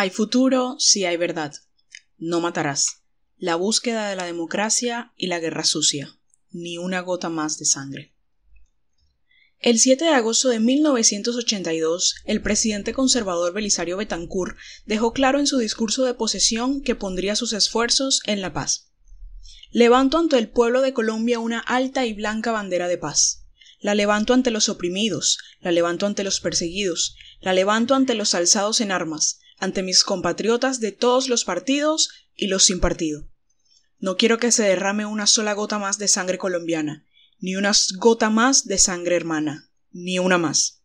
Hay futuro si hay verdad. No matarás. La búsqueda de la democracia y la guerra sucia. Ni una gota más de sangre. El 7 de agosto de 1982, el presidente conservador Belisario Betancourt dejó claro en su discurso de posesión que pondría sus esfuerzos en la paz. Levanto ante el pueblo de Colombia una alta y blanca bandera de paz. La levanto ante los oprimidos, la levanto ante los perseguidos, la levanto ante los alzados en armas, ante mis compatriotas de todos los partidos y los sin partido. No quiero que se derrame una sola gota más de sangre colombiana, ni una gota más de sangre hermana, ni una más.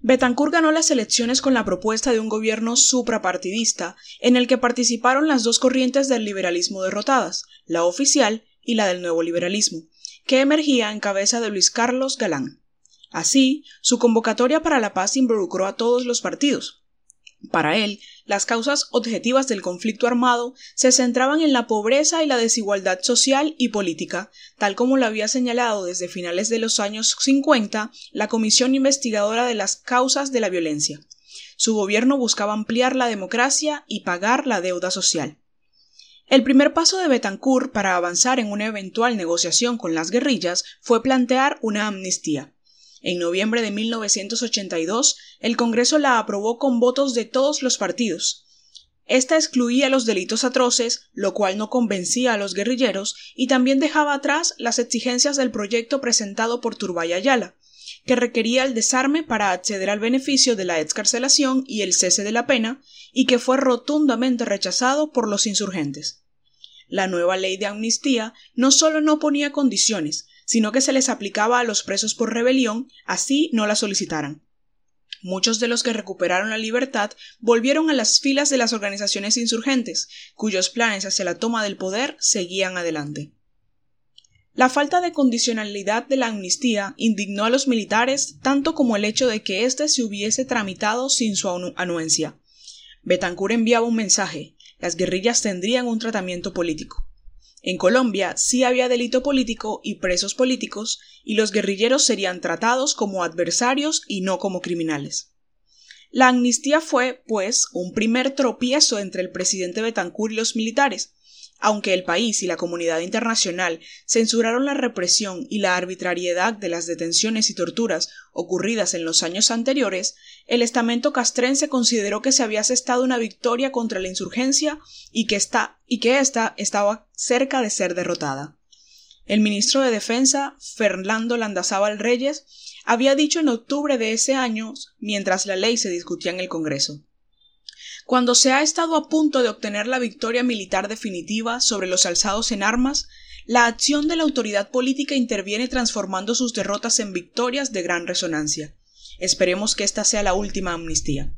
Betancourt ganó las elecciones con la propuesta de un gobierno suprapartidista, en el que participaron las dos corrientes del liberalismo derrotadas, la oficial y la del nuevo liberalismo, que emergía en cabeza de Luis Carlos Galán. Así, su convocatoria para la paz involucró a todos los partidos, para él, las causas objetivas del conflicto armado se centraban en la pobreza y la desigualdad social y política, tal como lo había señalado desde finales de los años 50 la Comisión Investigadora de las Causas de la Violencia. Su gobierno buscaba ampliar la democracia y pagar la deuda social. El primer paso de Betancourt para avanzar en una eventual negociación con las guerrillas fue plantear una amnistía. En noviembre de 1982, el Congreso la aprobó con votos de todos los partidos. Esta excluía los delitos atroces, lo cual no convencía a los guerrilleros, y también dejaba atrás las exigencias del proyecto presentado por Turbay Ayala, que requería el desarme para acceder al beneficio de la excarcelación y el cese de la pena, y que fue rotundamente rechazado por los insurgentes. La nueva ley de amnistía no solo no ponía condiciones, sino que se les aplicaba a los presos por rebelión, así no la solicitaran. Muchos de los que recuperaron la libertad volvieron a las filas de las organizaciones insurgentes, cuyos planes hacia la toma del poder seguían adelante. La falta de condicionalidad de la amnistía indignó a los militares tanto como el hecho de que éste se hubiese tramitado sin su anuencia. Betancourt enviaba un mensaje las guerrillas tendrían un tratamiento político. En Colombia sí había delito político y presos políticos, y los guerrilleros serían tratados como adversarios y no como criminales. La amnistía fue, pues, un primer tropiezo entre el presidente Betancourt y los militares, aunque el país y la comunidad internacional censuraron la represión y la arbitrariedad de las detenciones y torturas ocurridas en los años anteriores, el estamento castrense consideró que se había asestado una victoria contra la insurgencia y que esta, ésta estaba cerca de ser derrotada. El ministro de Defensa, Fernando Landazábal Reyes, había dicho en octubre de ese año, mientras la ley se discutía en el Congreso cuando se ha estado a punto de obtener la victoria militar definitiva sobre los alzados en armas, la acción de la autoridad política interviene transformando sus derrotas en victorias de gran resonancia. Esperemos que esta sea la última amnistía.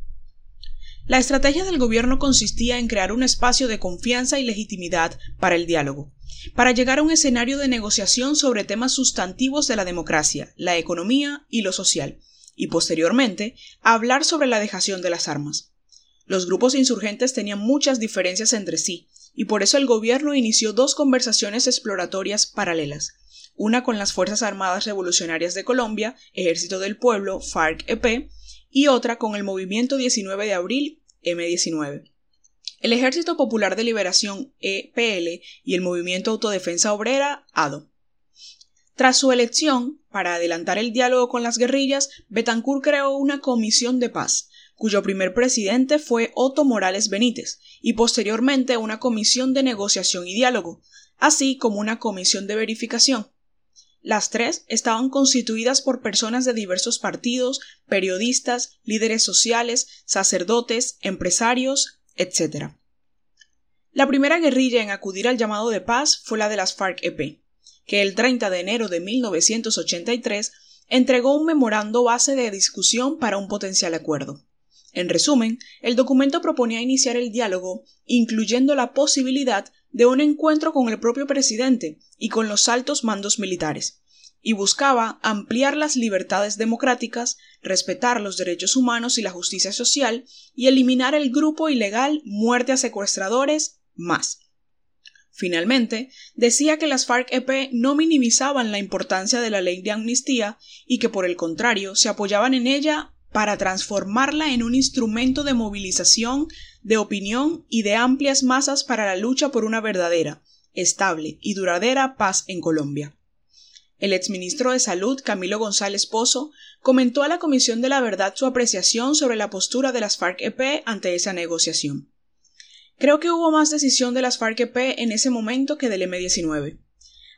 La estrategia del gobierno consistía en crear un espacio de confianza y legitimidad para el diálogo, para llegar a un escenario de negociación sobre temas sustantivos de la democracia, la economía y lo social, y posteriormente hablar sobre la dejación de las armas. Los grupos insurgentes tenían muchas diferencias entre sí, y por eso el gobierno inició dos conversaciones exploratorias paralelas, una con las Fuerzas Armadas Revolucionarias de Colombia, Ejército del Pueblo, FARC-EP, y otra con el Movimiento 19 de Abril, M19. El Ejército Popular de Liberación, EPL, y el Movimiento Autodefensa Obrera, ADO. Tras su elección, para adelantar el diálogo con las guerrillas, Betancourt creó una comisión de paz, cuyo primer presidente fue Otto Morales Benítez, y posteriormente una comisión de negociación y diálogo, así como una comisión de verificación. Las tres estaban constituidas por personas de diversos partidos, periodistas, líderes sociales, sacerdotes, empresarios, etc. La primera guerrilla en acudir al llamado de paz fue la de las FARC-EP, que el 30 de enero de 1983 entregó un memorando base de discusión para un potencial acuerdo. En resumen, el documento proponía iniciar el diálogo, incluyendo la posibilidad de un encuentro con el propio presidente y con los altos mandos militares, y buscaba ampliar las libertades democráticas, respetar los derechos humanos y la justicia social, y eliminar el grupo ilegal muerte a secuestradores más. Finalmente, decía que las FARC-EP no minimizaban la importancia de la ley de amnistía y que por el contrario se apoyaban en ella para transformarla en un instrumento de movilización, de opinión y de amplias masas para la lucha por una verdadera, estable y duradera paz en Colombia. El exministro de Salud, Camilo González Pozo, comentó a la Comisión de la Verdad su apreciación sobre la postura de las FARC-EP ante esa negociación. Creo que hubo más decisión de las FARC-EP en ese momento que del M-19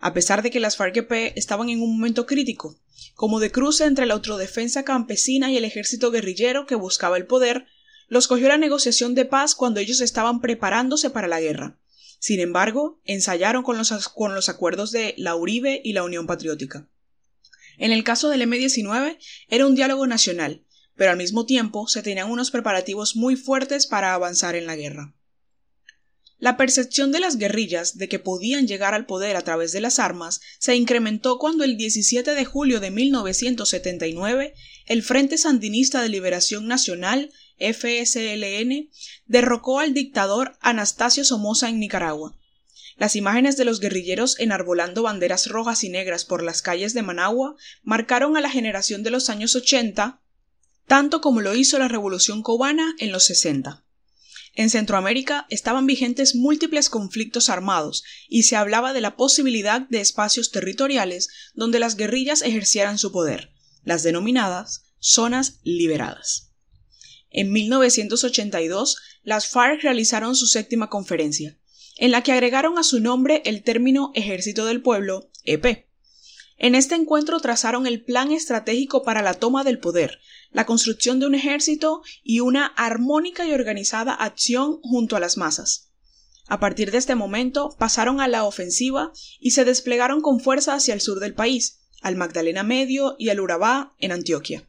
a pesar de que las FARC-EP estaban en un momento crítico, como de cruce entre la autodefensa campesina y el ejército guerrillero que buscaba el poder, los cogió la negociación de paz cuando ellos estaban preparándose para la guerra. Sin embargo, ensayaron con los, con los acuerdos de la Uribe y la Unión Patriótica. En el caso del M-19 era un diálogo nacional, pero al mismo tiempo se tenían unos preparativos muy fuertes para avanzar en la guerra. La percepción de las guerrillas de que podían llegar al poder a través de las armas se incrementó cuando el 17 de julio de 1979 el Frente Sandinista de Liberación Nacional FSLN derrocó al dictador Anastasio Somoza en Nicaragua. Las imágenes de los guerrilleros enarbolando banderas rojas y negras por las calles de Managua marcaron a la generación de los años 80 tanto como lo hizo la Revolución cubana en los 60. En Centroamérica estaban vigentes múltiples conflictos armados y se hablaba de la posibilidad de espacios territoriales donde las guerrillas ejercieran su poder, las denominadas zonas liberadas. En 1982, las FARC realizaron su séptima conferencia, en la que agregaron a su nombre el término Ejército del Pueblo, EP. En este encuentro trazaron el plan estratégico para la toma del poder, la construcción de un ejército y una armónica y organizada acción junto a las masas. A partir de este momento pasaron a la ofensiva y se desplegaron con fuerza hacia el sur del país, al Magdalena Medio y al Urabá en Antioquia.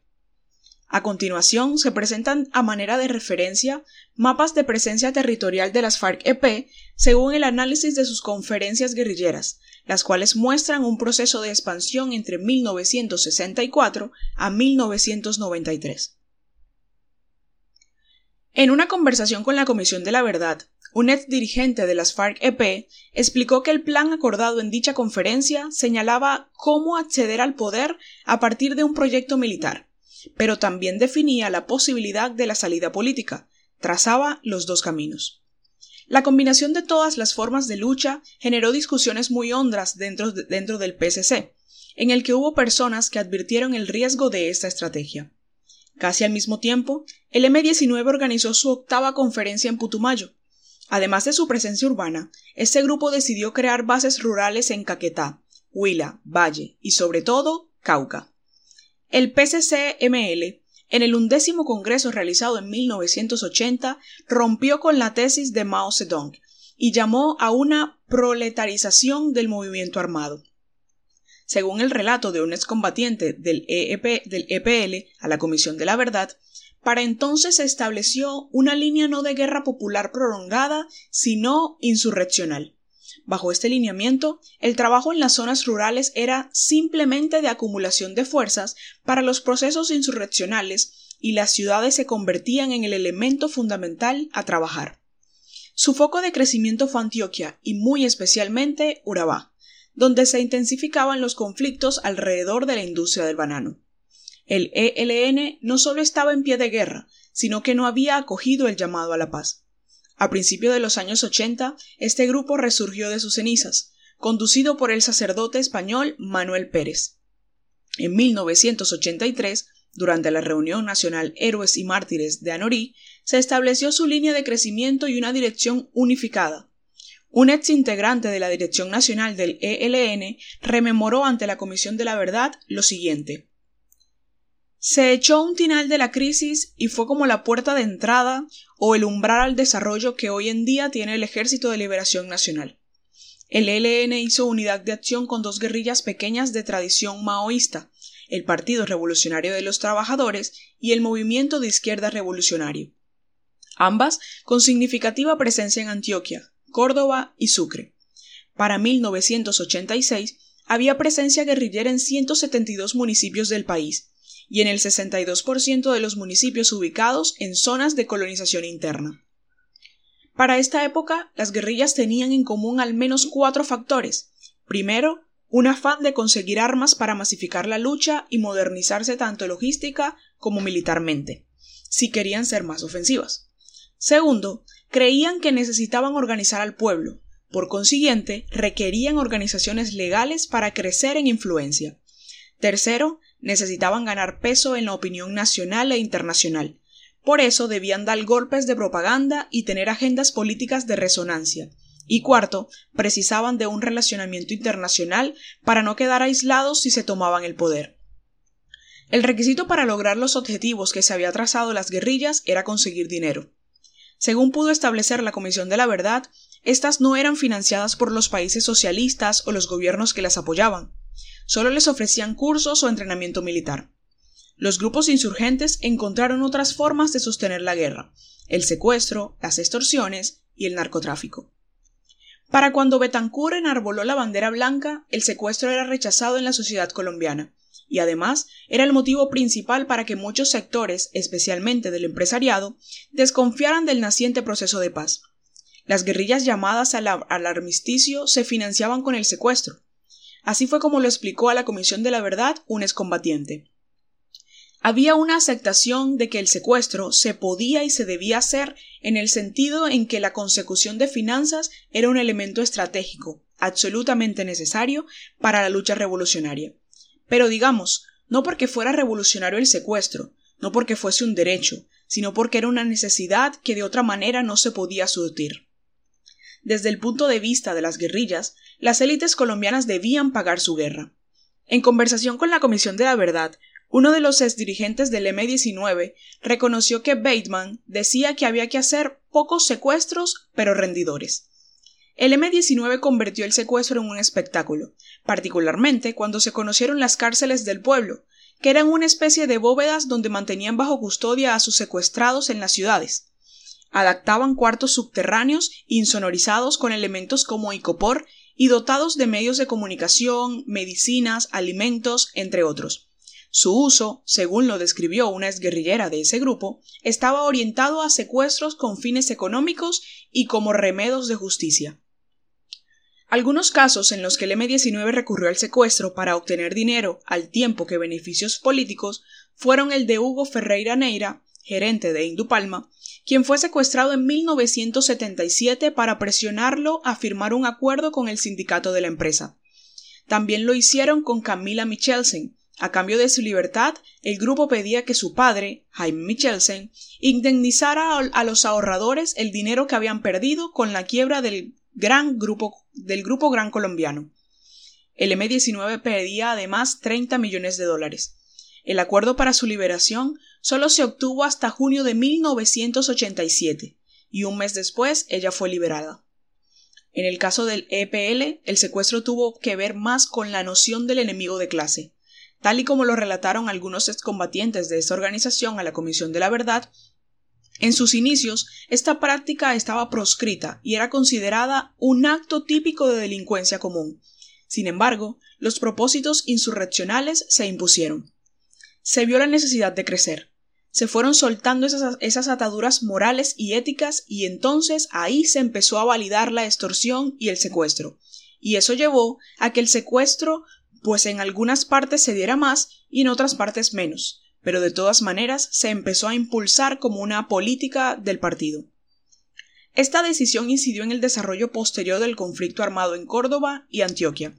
A continuación se presentan a manera de referencia mapas de presencia territorial de las FARC-EP según el análisis de sus conferencias guerrilleras, las cuales muestran un proceso de expansión entre 1964 a 1993. En una conversación con la Comisión de la Verdad, un ex dirigente de las FARC-EP explicó que el plan acordado en dicha conferencia señalaba cómo acceder al poder a partir de un proyecto militar, pero también definía la posibilidad de la salida política, trazaba los dos caminos. La combinación de todas las formas de lucha generó discusiones muy hondas dentro, dentro del PSC, en el que hubo personas que advirtieron el riesgo de esta estrategia. Casi al mismo tiempo, el M19 organizó su octava conferencia en Putumayo. Además de su presencia urbana, este grupo decidió crear bases rurales en Caquetá, Huila, Valle y sobre todo Cauca. El PCC-ML en el undécimo congreso realizado en 1980, rompió con la tesis de Mao Zedong y llamó a una proletarización del movimiento armado. Según el relato de un excombatiente del, EEP, del EPL a la Comisión de la Verdad, para entonces se estableció una línea no de guerra popular prolongada, sino insurreccional. Bajo este lineamiento, el trabajo en las zonas rurales era simplemente de acumulación de fuerzas para los procesos insurreccionales y las ciudades se convertían en el elemento fundamental a trabajar. Su foco de crecimiento fue Antioquia y muy especialmente Urabá, donde se intensificaban los conflictos alrededor de la industria del banano. El ELN no solo estaba en pie de guerra, sino que no había acogido el llamado a la paz. A principios de los años 80, este grupo resurgió de sus cenizas, conducido por el sacerdote español Manuel Pérez. En 1983, durante la reunión nacional Héroes y Mártires de Anorí, se estableció su línea de crecimiento y una dirección unificada. Un ex integrante de la dirección nacional del ELN rememoró ante la Comisión de la Verdad lo siguiente. Se echó un tinal de la crisis y fue como la puerta de entrada o el umbral al desarrollo que hoy en día tiene el Ejército de Liberación Nacional. El ELN hizo unidad de acción con dos guerrillas pequeñas de tradición maoísta, el Partido Revolucionario de los Trabajadores y el Movimiento de Izquierda Revolucionario, ambas con significativa presencia en Antioquia, Córdoba y Sucre. Para 1986 había presencia guerrillera en 172 municipios del país, y en el 62% de los municipios ubicados en zonas de colonización interna. Para esta época, las guerrillas tenían en común al menos cuatro factores. Primero, un afán de conseguir armas para masificar la lucha y modernizarse tanto logística como militarmente, si querían ser más ofensivas. Segundo, creían que necesitaban organizar al pueblo, por consiguiente, requerían organizaciones legales para crecer en influencia. Tercero, necesitaban ganar peso en la opinión nacional e internacional. Por eso debían dar golpes de propaganda y tener agendas políticas de resonancia. Y cuarto, precisaban de un relacionamiento internacional para no quedar aislados si se tomaban el poder. El requisito para lograr los objetivos que se había trazado las guerrillas era conseguir dinero. Según pudo establecer la Comisión de la Verdad, estas no eran financiadas por los países socialistas o los gobiernos que las apoyaban. Solo les ofrecían cursos o entrenamiento militar. Los grupos insurgentes encontraron otras formas de sostener la guerra, el secuestro, las extorsiones y el narcotráfico. Para cuando Betancourt enarboló la bandera blanca, el secuestro era rechazado en la sociedad colombiana, y además era el motivo principal para que muchos sectores, especialmente del empresariado, desconfiaran del naciente proceso de paz. Las guerrillas llamadas al, armisticio se financiaban con el secuestro. Así fue como lo explicó a la Comisión de la Verdad un excombatiente. Había una aceptación de que el secuestro se podía y se debía hacer en el sentido en que la consecución de finanzas era un elemento estratégico, absolutamente necesario para la lucha revolucionaria. Pero digamos, no porque fuera revolucionario el secuestro, no porque fuese un derecho, sino porque era una necesidad que de otra manera no se podía surtir. Desde el punto de vista de las guerrillas, las élites colombianas debían pagar su guerra. En conversación con la Comisión de la Verdad, uno de los exdirigentes del M-19 reconoció que Bateman decía que había que hacer pocos secuestros, pero rendidores. El M-19 convirtió el secuestro en un espectáculo, particularmente cuando se conocieron las cárceles del pueblo, que eran una especie de bóvedas donde mantenían bajo custodia a sus secuestrados en las ciudades adaptaban cuartos subterráneos insonorizados con elementos como icopor y dotados de medios de comunicación, medicinas, alimentos, entre otros. Su uso, según lo describió una exguerrillera de ese grupo, estaba orientado a secuestros con fines económicos y como remedos de justicia. Algunos casos en los que el M-19 recurrió al secuestro para obtener dinero al tiempo que beneficios políticos fueron el de Hugo Ferreira Neira, gerente de Indupalma, quien fue secuestrado en 1977 para presionarlo a firmar un acuerdo con el sindicato de la empresa. También lo hicieron con Camila Michelsen. A cambio de su libertad, el grupo pedía que su padre, Jaime Michelsen, indemnizara a los ahorradores el dinero que habían perdido con la quiebra del gran grupo del grupo Gran Colombiano. El M19 pedía además 30 millones de dólares. El acuerdo para su liberación solo se obtuvo hasta junio de 1987, y un mes después ella fue liberada. En el caso del EPL, el secuestro tuvo que ver más con la noción del enemigo de clase. Tal y como lo relataron algunos excombatientes de esta organización a la Comisión de la Verdad, en sus inicios, esta práctica estaba proscrita y era considerada un acto típico de delincuencia común. Sin embargo, los propósitos insurreccionales se impusieron se vio la necesidad de crecer. Se fueron soltando esas, ataduras morales y éticas y entonces ahí se empezó a validar la extorsión y el secuestro. Y eso llevó a que el secuestro pues en algunas partes se diera más y en otras partes menos, pero de todas maneras se empezó a impulsar como una política del partido. Esta decisión incidió en el desarrollo posterior del conflicto armado en Córdoba y Antioquia.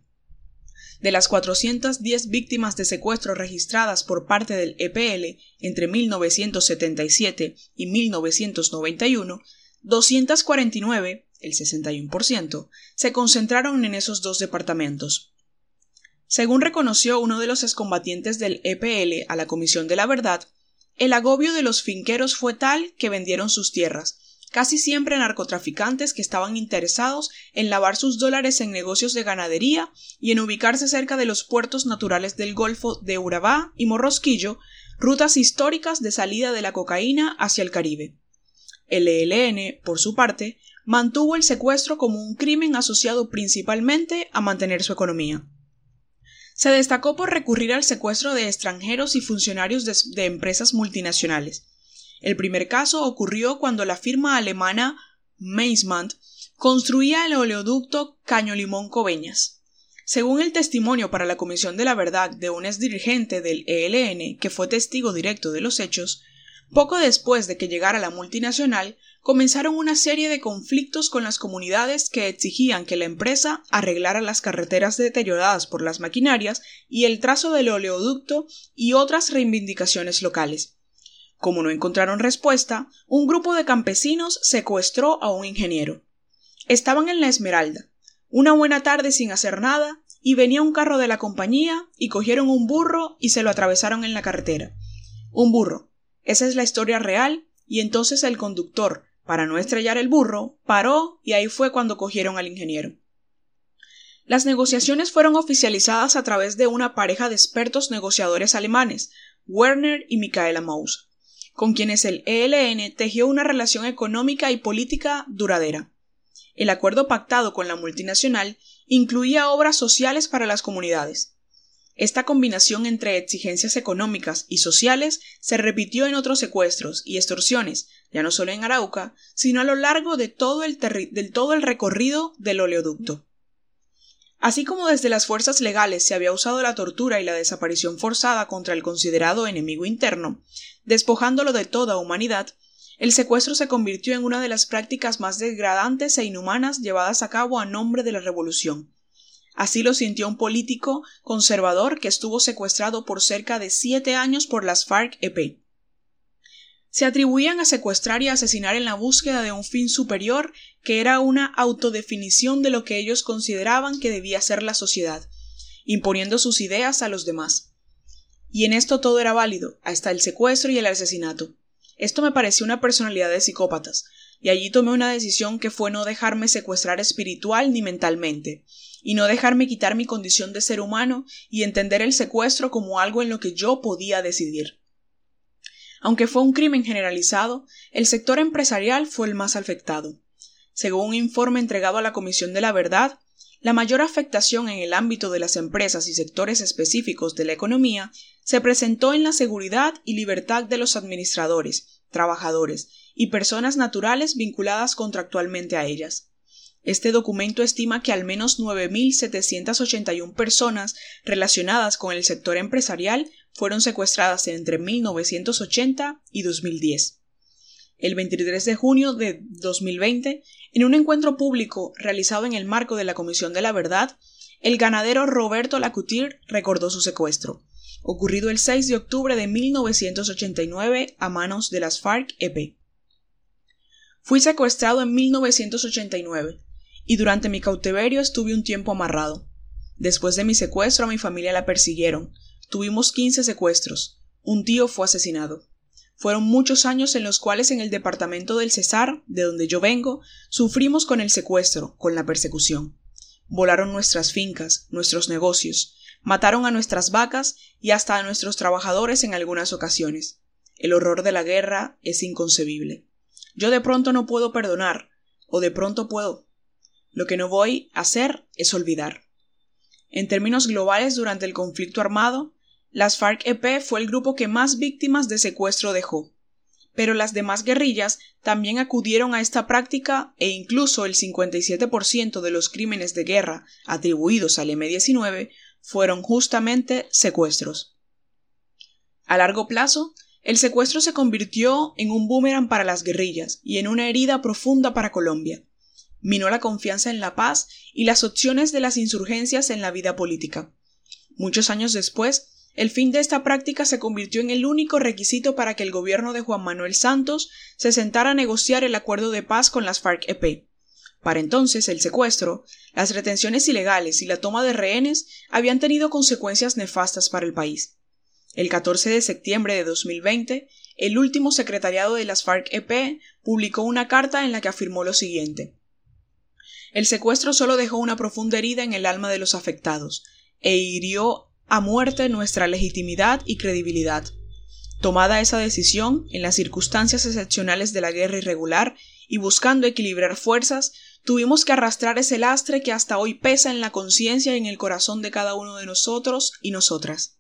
De las 410 víctimas de secuestro registradas por parte del EPL entre 1977 y 1991, 249, el 61%, se concentraron en esos dos departamentos. Según reconoció uno de los excombatientes del EPL a la Comisión de la Verdad, el agobio de los finqueros fue tal que vendieron sus tierras, casi siempre narcotraficantes que estaban interesados en lavar sus dólares en negocios de ganadería y en ubicarse cerca de los puertos naturales del Golfo de Urabá y Morrosquillo, rutas históricas de salida de la cocaína hacia el Caribe. El ELN, por su parte, mantuvo el secuestro como un crimen asociado principalmente a mantener su economía. Se destacó por recurrir al secuestro de extranjeros y funcionarios de, empresas multinacionales, el primer caso ocurrió cuando la firma alemana Meismann construía el oleoducto Caño Limón Coveñas. Según el testimonio para la Comisión de la Verdad de un ex dirigente del ELN que fue testigo directo de los hechos, poco después de que llegara la multinacional, comenzaron una serie de conflictos con las comunidades que exigían que la empresa arreglara las carreteras deterioradas por las maquinarias y el trazo del oleoducto y otras reivindicaciones locales. Como no encontraron respuesta, un grupo de campesinos secuestró a un ingeniero. Estaban en la Esmeralda, una buena tarde sin hacer nada, y venía un carro de la compañía y cogieron un burro y se lo atravesaron en la carretera. Un burro. Esa es la historia real, y entonces el conductor, para no estrellar el burro, paró y ahí fue cuando cogieron al ingeniero. Las negociaciones fueron oficializadas a través de una pareja de expertos negociadores alemanes, Werner y Michaela Maus, con quienes el ELN tejió una relación económica y política duradera. El acuerdo pactado con la multinacional incluía obras sociales para las comunidades. Esta combinación entre exigencias económicas y sociales se repitió en otros secuestros y extorsiones, ya no solo en Arauca, sino a lo largo de todo el, todo el recorrido del oleoducto. Así como desde las fuerzas legales se había usado la tortura y la desaparición forzada contra el considerado enemigo interno, despojándolo de toda humanidad, el secuestro se convirtió en una de las prácticas más degradantes e inhumanas llevadas a cabo a nombre de la revolución, Así lo sintió un político conservador que estuvo secuestrado por cerca de siete años por las FARC-EP. Se atribuían a secuestrar y asesinar en la búsqueda de un fin superior que era una autodefinición de lo que ellos consideraban que debía ser la sociedad, imponiendo sus ideas a los demás. Y en esto todo era válido, hasta el secuestro y el asesinato. Esto me pareció una personalidad de psicópatas, y allí tomé una decisión que fue no dejarme secuestrar espiritual ni mentalmente, y no dejarme quitar mi condición de ser humano y entender el secuestro como algo en lo que yo podía decidir. Aunque fue un crimen generalizado, el sector empresarial fue el más afectado. Según un informe entregado a la Comisión de la Verdad, la mayor afectación en el ámbito de las empresas y sectores específicos de la economía se presentó en la seguridad y libertad de los administradores, trabajadores y personas naturales vinculadas contractualmente a ellas. Este documento estima que al menos 9.781 personas relacionadas con el sector empresarial fueron secuestradas entre 1980 y 2010. El 23 de junio de 2020, en un encuentro público realizado en el marco de la Comisión de la Verdad, el ganadero Roberto Lacutir recordó su secuestro, ocurrido el 6 de octubre de 1989 a manos de las FARC-EP. Fui secuestrado en 1989 y durante mi cautiverio estuve un tiempo amarrado. Después de mi secuestro a mi familia la persiguieron. Tuvimos quince secuestros. Un tío fue asesinado. Fueron muchos años en los cuales en el departamento del Cesar, de donde yo vengo, sufrimos con el secuestro, con la persecución. Volaron nuestras fincas, nuestros negocios, mataron a nuestras vacas y hasta a nuestros trabajadores en algunas ocasiones. El horror de la guerra es inconcebible. Yo de pronto no puedo perdonar, o de pronto puedo, lo que no voy a hacer es olvidar. En términos globales, durante el conflicto armado, las FARC-EP fue el grupo que más víctimas de secuestro dejó. Pero las demás guerrillas también acudieron a esta práctica e incluso el 57% de los crímenes de guerra atribuidos al M-19 fueron justamente secuestros. A largo plazo, el secuestro se convirtió en un boomerang para las guerrillas y en una herida profunda para Colombia minó la confianza en la paz y las opciones de las insurgencias en la vida política. Muchos años después, el fin de esta práctica se convirtió en el único requisito para que el gobierno de Juan Manuel Santos se sentara a negociar el acuerdo de paz con las FARC-EP. Para entonces, el secuestro, las retenciones ilegales y la toma de rehenes habían tenido consecuencias nefastas para el país. El 14 de septiembre de 2020, el último secretariado de las FARC-EP publicó una carta en la que afirmó lo siguiente el secuestro solo dejó una profunda herida en el alma de los afectados, e hirió a muerte nuestra legitimidad y credibilidad. Tomada esa decisión, en las circunstancias excepcionales de la guerra irregular, y buscando equilibrar fuerzas, tuvimos que arrastrar ese lastre que hasta hoy pesa en la conciencia y en el corazón de cada uno de nosotros y nosotras.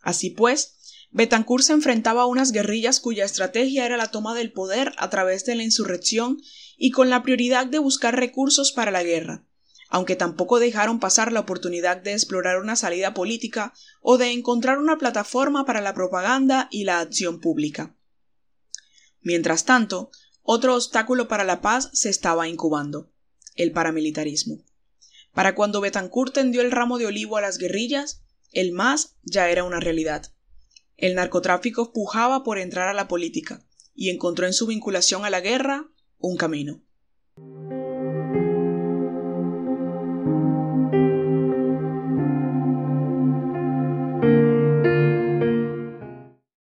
Así pues, Betancourt se enfrentaba a unas guerrillas cuya estrategia era la toma del poder a través de la insurrección y con la prioridad de buscar recursos para la guerra, aunque tampoco dejaron pasar la oportunidad de explorar una salida política o de encontrar una plataforma para la propaganda y la acción pública. Mientras tanto, otro obstáculo para la paz se estaba incubando, el paramilitarismo. Para cuando Betancourt tendió el ramo de olivo a las guerrillas, el MAS ya era una realidad. El narcotráfico pujaba por entrar a la política y encontró en su vinculación a la guerra un camino.